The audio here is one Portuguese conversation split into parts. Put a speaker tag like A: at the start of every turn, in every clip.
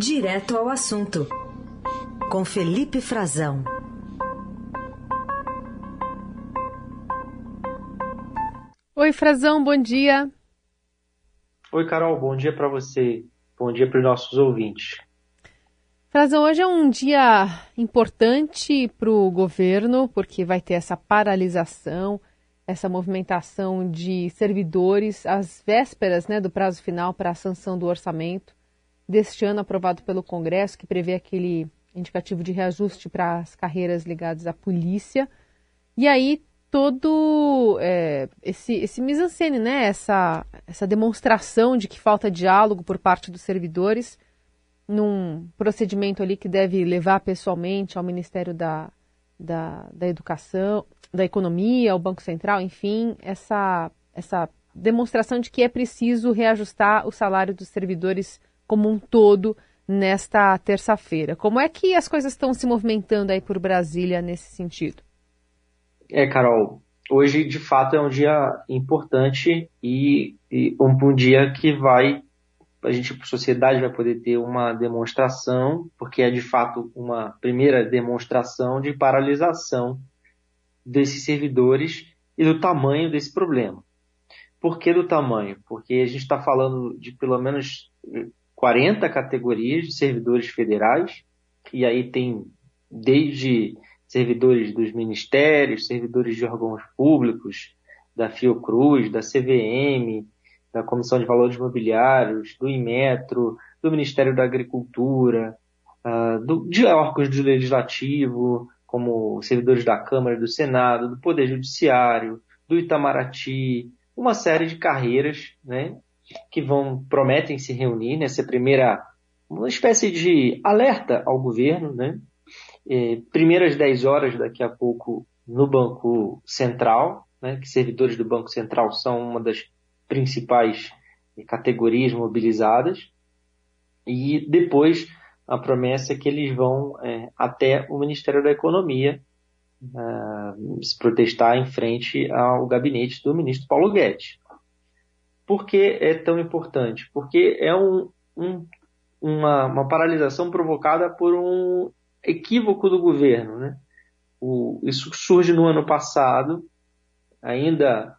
A: Direto ao assunto, com Felipe Frazão.
B: Oi, Frazão, bom dia.
C: Oi, Carol, bom dia para você. Bom dia para os nossos ouvintes.
B: Frazão, hoje é um dia importante para o governo, porque vai ter essa paralisação, essa movimentação de servidores às vésperas né, do prazo final para a sanção do orçamento deste ano aprovado pelo Congresso, que prevê aquele indicativo de reajuste para as carreiras ligadas à polícia. E aí todo é, esse, esse mise-en-scène, né, essa, essa demonstração de que falta diálogo por parte dos servidores, num procedimento ali que deve levar pessoalmente ao Ministério da, da, da Educação, da Economia, ao Banco Central, enfim, essa, essa demonstração de que é preciso reajustar o salário dos servidores como um todo nesta terça-feira. Como é que as coisas estão se movimentando aí por Brasília nesse sentido?
C: É, Carol, hoje de fato é um dia importante e, e um, um dia que vai a gente, a sociedade, vai poder ter uma demonstração, porque é de fato uma primeira demonstração de paralisação desses servidores e do tamanho desse problema. Por que do tamanho? Porque a gente está falando de pelo menos 40 categorias de servidores federais, e aí tem desde servidores dos ministérios, servidores de órgãos públicos, da Fiocruz, da CVM, da Comissão de Valores Imobiliários, do Inmetro, do Ministério da Agricultura, uh, do, de órgãos do Legislativo, como servidores da Câmara do Senado, do Poder Judiciário, do Itamaraty, uma série de carreiras, né, que vão prometem se reunir nessa primeira uma espécie de alerta ao governo, né? É, primeiras 10 horas daqui a pouco no Banco Central, né, que servidores do Banco Central são uma das principais categorias mobilizadas e depois a promessa é que eles vão é, até o Ministério da Economia uh, se protestar em frente ao gabinete do ministro Paulo Guedes. Por que é tão importante? Porque é um, um, uma, uma, paralisação provocada por um equívoco do governo. Né? O, isso surge no ano passado, ainda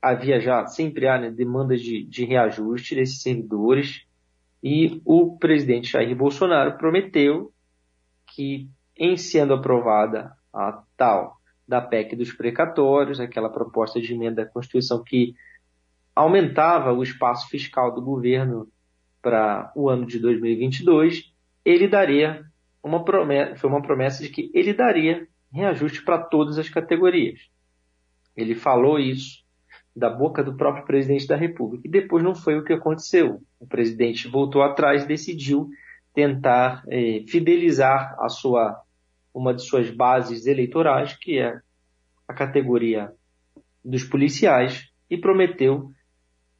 C: havia já, sempre há né, demandas de, de reajuste desses servidores, e o presidente Jair Bolsonaro prometeu que, em sendo aprovada a tal da PEC dos precatórios, aquela proposta de emenda à Constituição que aumentava o espaço fiscal do governo para o ano de 2022, ele daria uma promessa, foi uma promessa de que ele daria reajuste para todas as categorias. Ele falou isso da boca do próprio presidente da República. E depois não foi o que aconteceu. O presidente voltou atrás e decidiu tentar eh, fidelizar a sua uma de suas bases eleitorais, que é a categoria dos policiais, e prometeu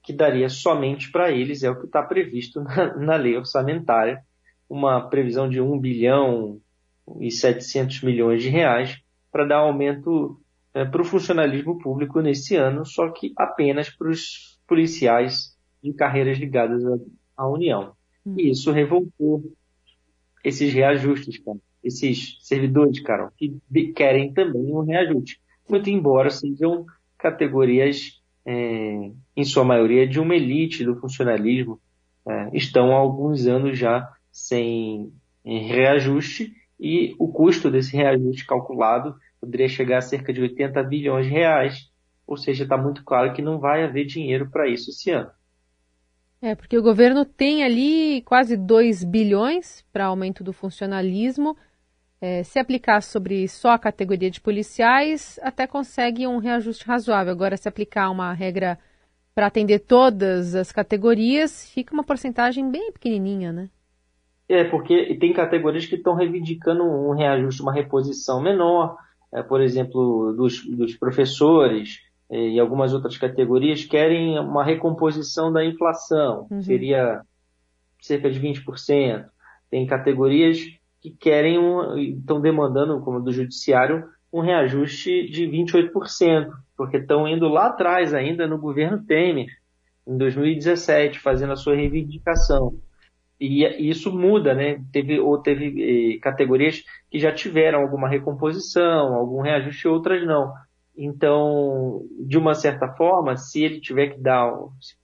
C: que daria somente para eles, é o que está previsto na, na, lei orçamentária, uma previsão de 1 bilhão e 700 milhões de reais para dar aumento é, para o funcionalismo público nesse ano, só que apenas para os policiais de carreiras ligadas à, à União. Hum. E isso revoltou esses reajustes, cara. esses servidores, Carol, que querem também um reajuste. Muito embora sejam categorias, é, em sua maioria, de uma elite do funcionalismo, é, estão há alguns anos já sem reajuste e o custo desse reajuste calculado poderia chegar a cerca de 80 bilhões de reais, ou seja, está muito claro que não vai haver dinheiro para isso esse ano.
B: É, porque o governo tem ali quase 2 bilhões para aumento do funcionalismo. É, se aplicar sobre só a categoria de policiais, até consegue um reajuste razoável. Agora, se aplicar uma regra para atender todas as categorias, fica uma porcentagem bem pequenininha, né?
C: É, porque tem categorias que estão reivindicando um reajuste, uma reposição menor, é, por exemplo, dos, dos professores é, e algumas outras categorias querem uma recomposição da inflação, uhum. seria cerca de 20%. Tem categorias que querem, um, estão demandando, como do judiciário, um reajuste de 28%, porque estão indo lá atrás ainda no governo Temer, em 2017, fazendo a sua reivindicação. e isso muda, né? Teve, ou teve eh, categorias que já tiveram alguma recomposição, algum reajuste, outras não. Então, de uma certa forma, se ele tiver que dar,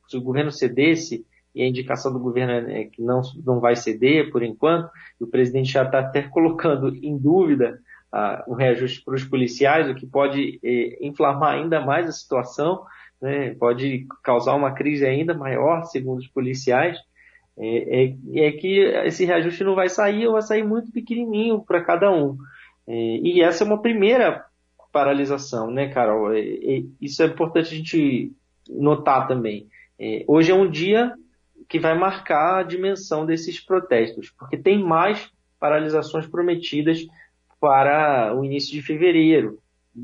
C: se o governo cedesse, e a indicação do governo é que não, não vai ceder por enquanto, e o presidente já está até colocando em dúvida ah, o reajuste para os policiais, o que pode eh, inflamar ainda mais a situação, né? pode causar uma crise ainda maior, segundo os policiais é, é, é, que esse reajuste não vai sair ou vai sair muito pequenininho para cada um. É, e essa é uma primeira paralisação, né, Carol? É, é, isso é importante a gente notar também. É, hoje é um dia que vai marcar a dimensão desses protestos, porque tem mais paralisações prometidas para o início de fevereiro.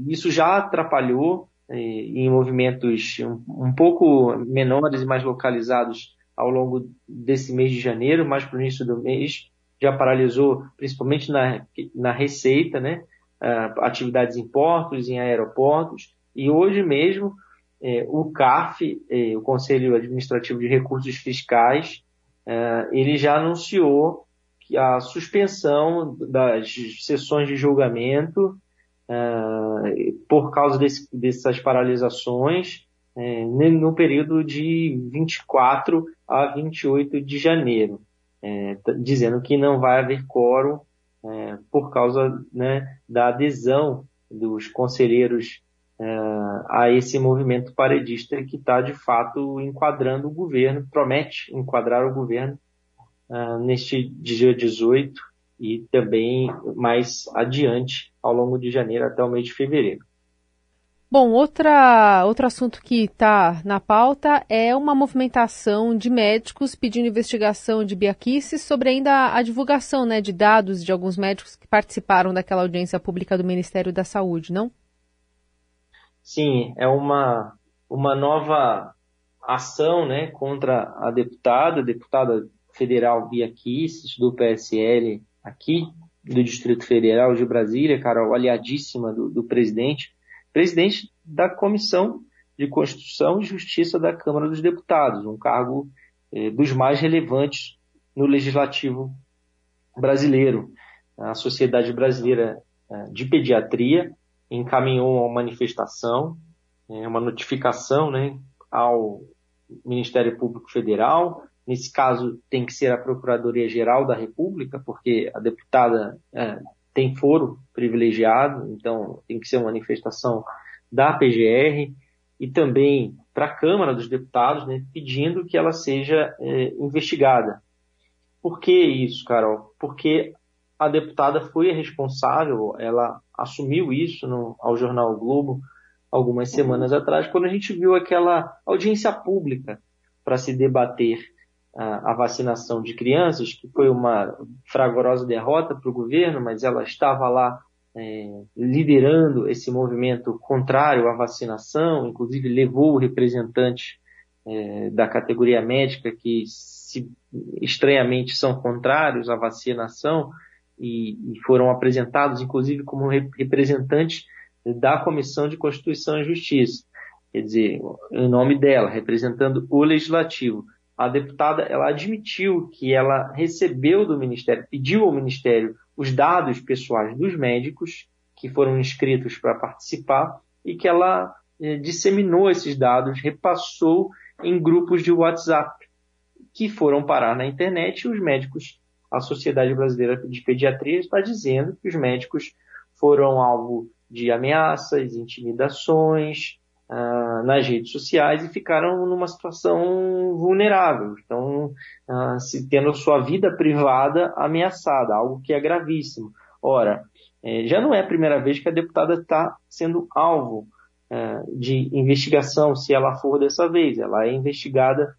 C: Isso já atrapalhou em movimentos um, um pouco menores e mais localizados ao longo desse mês de janeiro, mais para o início do mês, já paralisou principalmente na, na receita, né? Uh, atividades em portos, em aeroportos, e hoje mesmo eh, o CAF, eh, o Conselho Administrativo de Recursos Fiscais, uh, ele já anunciou que a suspensão das sessões de julgamento uh, por causa desse, dessas paralisações é, no período de 24 a 28 de janeiro, é, dizendo que não vai haver quórum é, por causa né, da adesão dos conselheiros é, a esse movimento paredista que está de fato enquadrando o governo, promete enquadrar o governo é, neste dia 18 e também mais adiante ao longo de janeiro até o mês de fevereiro.
B: Bom, outra, outro assunto que está na pauta é uma movimentação de médicos pedindo investigação de biaquices sobre ainda a divulgação né, de dados de alguns médicos que participaram daquela audiência pública do Ministério da Saúde, não?
C: Sim, é uma, uma nova ação né, contra a deputada, deputada federal Biaquices, do PSL aqui, do Distrito Federal de Brasília, cara, aliadíssima do, do presidente presidente da Comissão de Constituição e Justiça da Câmara dos Deputados, um cargo eh, dos mais relevantes no legislativo brasileiro. A Sociedade Brasileira eh, de Pediatria encaminhou uma manifestação, eh, uma notificação né, ao Ministério Público Federal. Nesse caso, tem que ser a Procuradoria-Geral da República, porque a deputada eh, tem foro privilegiado, então tem que ser uma manifestação da PGR e também para a Câmara dos Deputados, né, pedindo que ela seja é, investigada. Por que isso, Carol? Porque a deputada foi a responsável, ela assumiu isso no, ao jornal o Globo algumas semanas atrás, quando a gente viu aquela audiência pública para se debater a, vacinação de crianças, que foi uma fragorosa derrota para o governo, mas ela estava lá é, liderando esse movimento contrário à vacinação, inclusive levou representantes é, da categoria médica que se, estranhamente são contrários à vacinação e, e foram apresentados, inclusive, como representantes da Comissão de Constituição e Justiça. Quer dizer, em nome dela, representando o legislativo a deputada ela admitiu que ela recebeu do Ministério, pediu ao Ministério os dados pessoais dos médicos que foram inscritos para participar e que ela eh, disseminou esses dados, repassou em grupos de WhatsApp que foram parar na internet e os médicos, a Sociedade Brasileira de Pediatria está dizendo que os médicos foram alvo de ameaças, intimidações, uh, nas redes sociais e ficaram numa situação vulnerável, estão uh, tendo sua vida privada ameaçada, algo que é gravíssimo. Ora, eh, já não é a primeira vez que a deputada está sendo alvo uh, de investigação, se ela for dessa vez. Ela é investigada,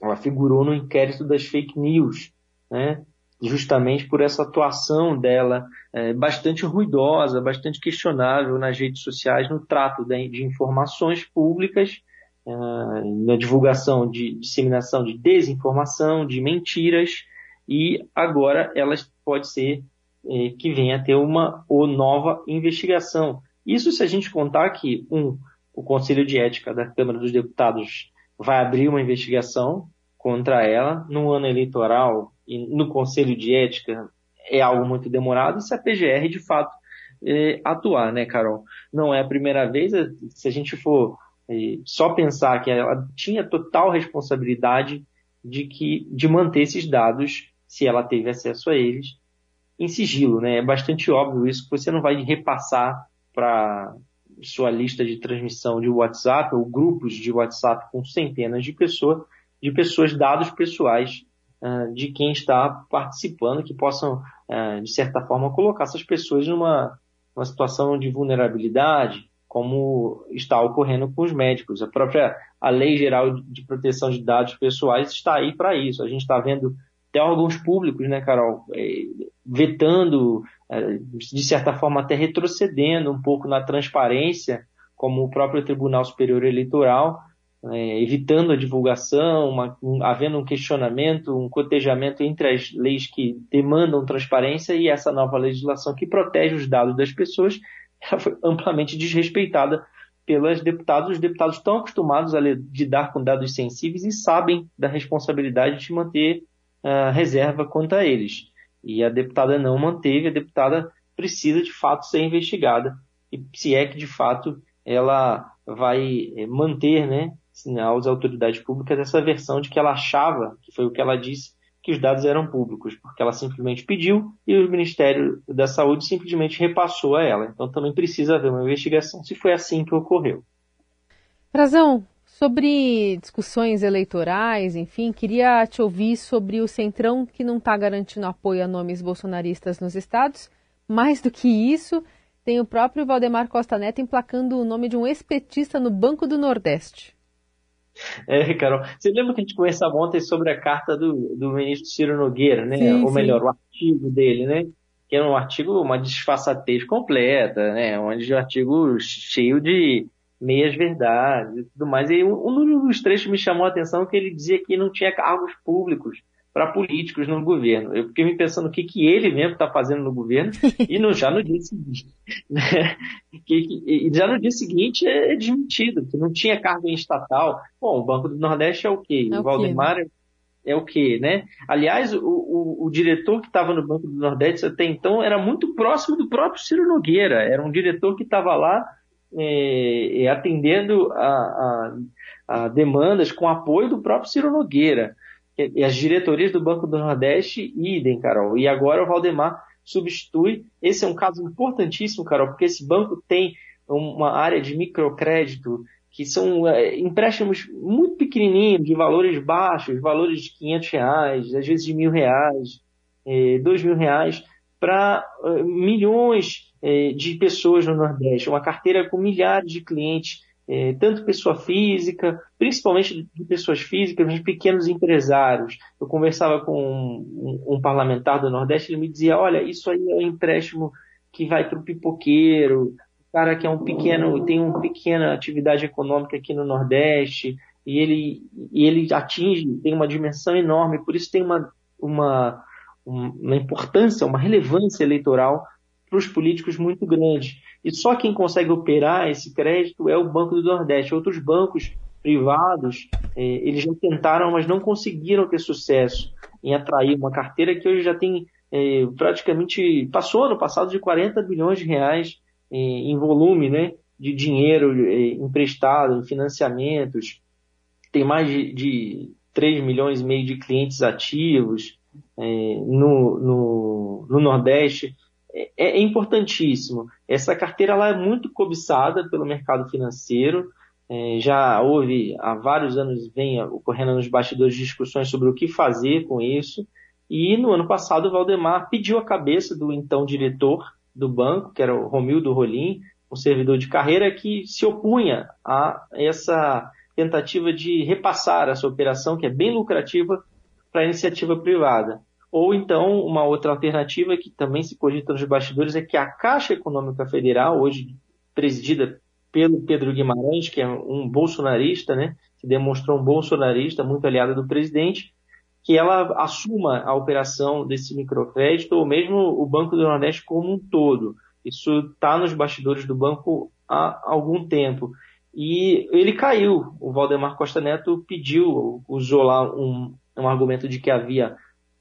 C: ela figurou no inquérito das fake news, né? justamente por essa atuação dela é, bastante ruidosa, bastante questionável nas redes sociais no trato de, de informações públicas, é, na divulgação de disseminação de desinformação, de mentiras, e agora ela pode ser é, que venha a ter uma ou nova investigação. Isso se a gente contar que, um, o Conselho de Ética da Câmara dos Deputados vai abrir uma investigação contra ela no ano eleitoral e no Conselho de Ética é algo muito demorado se a PGR de fato é, atuar, né, Carol? Não é a primeira vez, se a gente for é, só pensar que ela tinha total responsabilidade de que de manter esses dados, se ela teve acesso a eles, em sigilo, né? É bastante óbvio isso que você não vai repassar para sua lista de transmissão de WhatsApp ou grupos de WhatsApp com centenas de pessoas, de pessoas dados pessoais uh, de quem está participando, que possam, uh, de certa forma, colocar essas pessoas numa, numa situação de vulnerabilidade, como está ocorrendo com os médicos. A própria a Lei Geral de Proteção de Dados Pessoais está aí para isso. A gente está vendo até órgãos públicos, né, Carol, é, vetando, é, de certa forma até retrocedendo um pouco na transparência, como o próprio Tribunal Superior Eleitoral, é, evitando a divulgação, uma, um, havendo um questionamento, um cotejamento entre as leis que demandam transparência e essa nova legislação que protege os dados das pessoas, ela foi amplamente desrespeitada pelos deputados. Os deputados estão acostumados a lidar com dados sensíveis e sabem da responsabilidade de manter uh, reserva quanto a eles. E a deputada não manteve, a deputada precisa de fato ser investigada. E se é que de fato ela vai eh, manter, né, às autoridades públicas essa versão de que ela achava, que foi o que ela disse, que os dados eram públicos, porque ela simplesmente pediu e o Ministério da Saúde simplesmente repassou a ela. Então também precisa haver uma investigação se foi assim que ocorreu.
B: Frazão, Sobre discussões eleitorais, enfim, queria te ouvir sobre o Centrão que não está garantindo apoio a nomes bolsonaristas nos estados. Mais do que isso, tem o próprio Valdemar Costa Neto emplacando o nome de um ex-petista no Banco do Nordeste.
C: É, Carol, você lembra que a gente conversava ontem sobre a carta do, do ministro Ciro Nogueira, né? Sim, Ou melhor, sim. o artigo dele, né? Que era um artigo, uma disfarçatez completa, né? Um artigo cheio de meias verdades e tudo mais. E um dos trechos me chamou a atenção que ele dizia que não tinha cargos públicos para políticos no governo. Eu fiquei me pensando o que, que ele mesmo está fazendo no governo e no, já no dia seguinte. Né? Que, que, já no dia seguinte é desmentido, que não tinha cargo em estatal. Bom, o Banco do Nordeste é o quê? É o, o Valdemar quê? é o quê, né? Aliás, o, o, o diretor que estava no Banco do Nordeste até então era muito próximo do próprio Ciro Nogueira. Era um diretor que estava lá é, é, atendendo a, a, a, demandas com apoio do próprio Ciro Nogueira. E, as diretorias do Banco do Nordeste, idem, Carol. E agora o Valdemar substitui. Esse é um caso importantíssimo, Carol, porque esse banco tem uma área de microcrédito que são é, empréstimos muito pequenininhos, de valores baixos, valores de 500 reais, às vezes de mil reais, é, dois mil reais, para é, milhões de pessoas no Nordeste, uma carteira com milhares de clientes, é, tanto pessoa física, principalmente de pessoas físicas, de pequenos empresários. Eu conversava com um, um, um parlamentar do Nordeste, ele me dizia, olha, isso aí é um empréstimo que vai para o pipoqueiro, o cara que é um pequeno, tem uma pequena atividade econômica aqui no Nordeste, e ele, e ele atinge, tem uma dimensão enorme, por isso tem uma, uma, uma importância, uma relevância eleitoral para os políticos muito grande. E só quem consegue operar esse crédito é o Banco do Nordeste. Outros bancos privados, é, eles já tentaram, mas não conseguiram ter sucesso em atrair uma carteira que hoje já tem é, praticamente, passou ano passado de 40 bilhões de reais é, em volume né, de dinheiro emprestado, em financiamentos, tem mais de, de 3 milhões e meio de clientes ativos no, no, no Nordeste. É, é, importantíssimo. Essa carteira ela é muito cobiçada pelo mercado financeiro. É, já houve há vários anos vem ocorrendo nos bastidores discussões sobre o que fazer com isso. E no ano passado o Valdemar pediu a cabeça do então diretor do banco, que era o Romildo Rolim, um servidor de carreira que se opunha a essa tentativa de repassar essa operação, que é bem lucrativa, para a iniciativa privada. Ou então, uma outra alternativa que também se cogita nos bastidores é que a Caixa Econômica Federal, hoje presidida pelo Pedro Guimarães, que é um bolsonarista, né, se demonstrou um bolsonarista, muito aliado do presidente, que ela assuma a operação desse microcrédito ou mesmo o Banco do Nordeste como um todo. Isso está nos bastidores do banco há algum tempo. e ele caiu. O Valdemar Costa Neto pediu, usou lá um, um argumento de que havia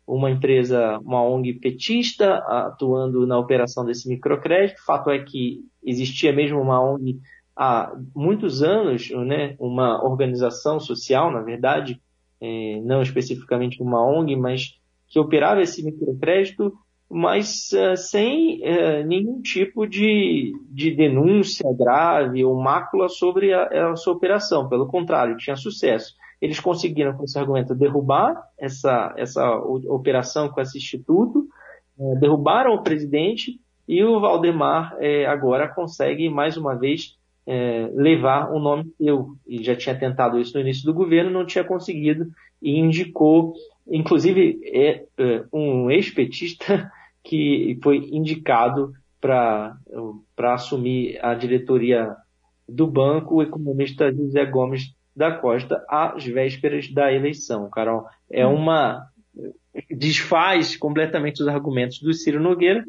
C: uma empresa, uma ONG petista atuando na operação desse microcrédito. Fato é que existia mesmo uma ONG há muitos anos, né, uma organização social, na verdade, é, não especificamente uma ONG, mas que operava esse microcrédito, mas uh, sem uh, nenhum tipo de, de denúncia grave ou mácula sobre a, a sua operação. Pelo contrário, tinha sucesso eles conseguiram, com esse argumento, derrubar essa, essa operação com esse instituto, é, derrubaram o presidente e o Valdemar é, agora consegue, mais uma vez, é, levar o nome eu. E já tinha tentado isso no início do governo, não tinha conseguido, e indicou, inclusive, é, é um ex-petista que foi indicado para assumir a diretoria do banco, o economista José Gomes da Costa às vésperas da eleição. Carol, é hum. uma desfaz completamente os argumentos do Ciro Nogueira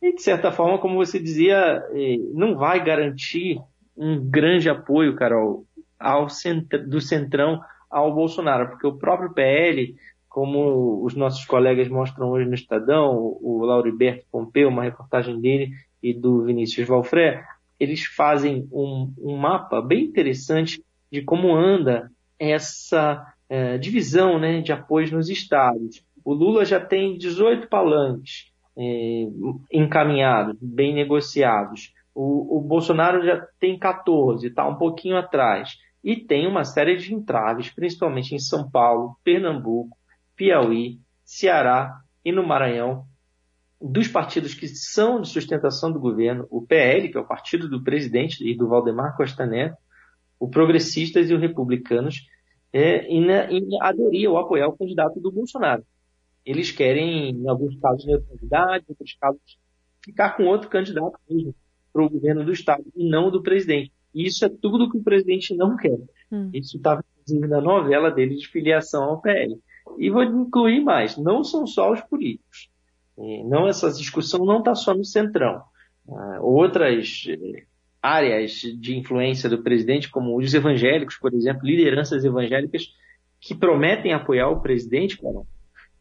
C: e de certa forma, como você dizia, eh, não vai garantir um grande apoio, Carol, ao centro, do centrão ao Bolsonaro, porque o próprio PL, como os nossos colegas mostram hoje no Estadão, o Lauriberto Pompeu, uma reportagem dele e do Vinícius Valfré, eles fazem um, um mapa bem interessante de como anda essa é, divisão né, de apoios nos estados. O Lula já tem 18 palanques é, encaminhados, bem negociados. O, o, Bolsonaro já tem 14, está um pouquinho atrás. E tem uma série de entraves, principalmente em São Paulo, Pernambuco, Piauí, Ceará e no Maranhão, dos partidos que são de sustentação do governo, o PL, que é o partido do presidente e do Valdemar Costa Neto, o Progressistas e o Republicanos é, em, em aderir ou apoiar o candidato do Bolsonaro. Eles querem, em alguns casos, neutralidade, em outros casos, ficar com outro candidato mesmo para o governo do Estado e não do presidente. E isso é tudo que o presidente não quer. Hum. Isso estava, inclusive, na novela dele de filiação ao PL. E vou incluir mais, não são só os políticos. Não, essa discussão não está só no centrão. Ah, outras áreas de influência do presidente, como os evangélicos, por exemplo, lideranças evangélicas que prometem apoiar o presidente, cara,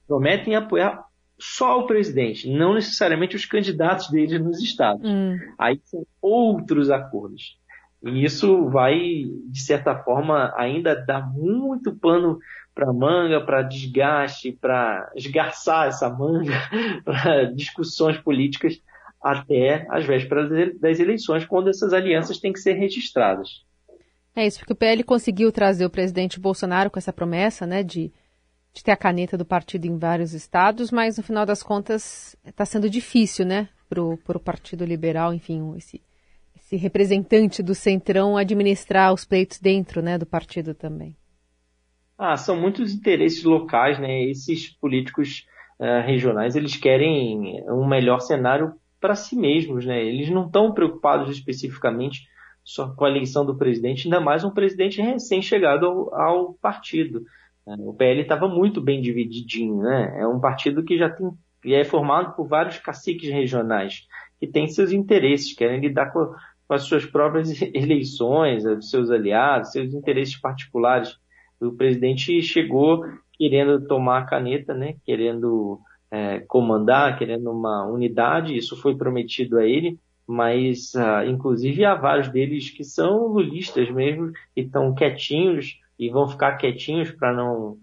C: prometem apoiar só o presidente, não necessariamente os candidatos dele nos estados. Hum. Aí são outros acordos. E isso vai, de certa forma, ainda dar muito pano para manga, para desgaste, para esgarçar essa manga, para discussões políticas até as vésperas das eleições, quando essas alianças têm que ser registradas.
B: É isso, porque o PL conseguiu trazer o presidente Bolsonaro com essa promessa, né, de, de ter a caneta do partido em vários estados, mas no final das contas está sendo difícil, né, para o Partido Liberal, enfim, esse, esse representante do Centrão administrar os pleitos dentro, né, do partido também.
C: Ah, são muitos interesses locais, né, esses políticos uh, regionais, eles querem um melhor cenário para si mesmos, né? Eles não estão preocupados especificamente só com a eleição do presidente, ainda mais um presidente recém-chegado ao, ao, partido. Né? O PL estava muito bem divididinho, né? É um partido que já tem e é formado por vários caciques regionais que têm seus interesses, querem lidar com, com as suas próprias eleições, seus aliados, seus interesses particulares. O presidente chegou querendo tomar a caneta, né? Querendo é, comandar, querendo uma unidade, isso foi prometido a ele, mas uh, inclusive há vários deles que são lulistas mesmo, e estão quietinhos e vão ficar quietinhos para não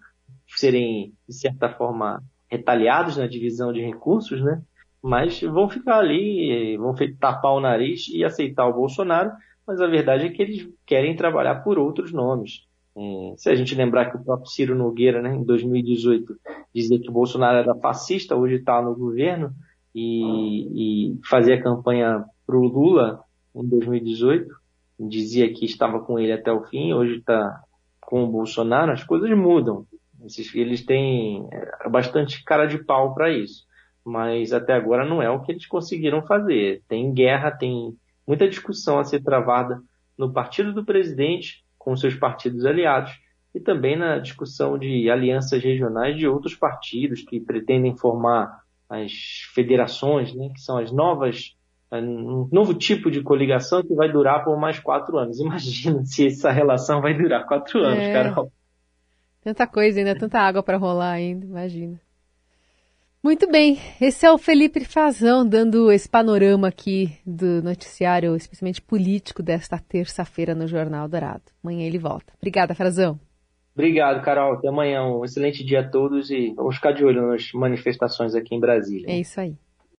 C: serem, de certa forma, retaliados na divisão de recursos, né? Mas vão ficar ali, vão tapar o nariz e aceitar o Bolsonaro, mas a verdade é que eles querem trabalhar por outros nomes. É, se a gente lembrar que o próprio Ciro Nogueira, né, em 2018, dizia que o Bolsonaro era fascista, hoje está no governo, e, e fazia campanha para o Lula em 2018, dizia que estava com ele até o fim, hoje está com o Bolsonaro, as coisas mudam. Eles têm é, bastante cara de pau para isso. Mas até agora não é o que eles conseguiram fazer. Tem guerra, tem muita discussão a ser travada no partido do presidente, com seus partidos aliados e também na discussão de alianças regionais de outros partidos que pretendem formar as federações, né, que são as novas um novo tipo de coligação que vai durar por mais quatro anos. Imagina se essa relação vai durar quatro anos, é. Carol.
B: Tanta coisa ainda, tanta água para rolar ainda, imagina. Muito bem, esse é o Felipe Fazão dando esse panorama aqui do noticiário, especialmente político, desta terça-feira no Jornal Dourado. Amanhã ele volta. Obrigada, Frazão.
C: Obrigado, Carol. Até amanhã. Um excelente dia a todos e vamos ficar de olho nas manifestações aqui em Brasília.
B: É isso aí.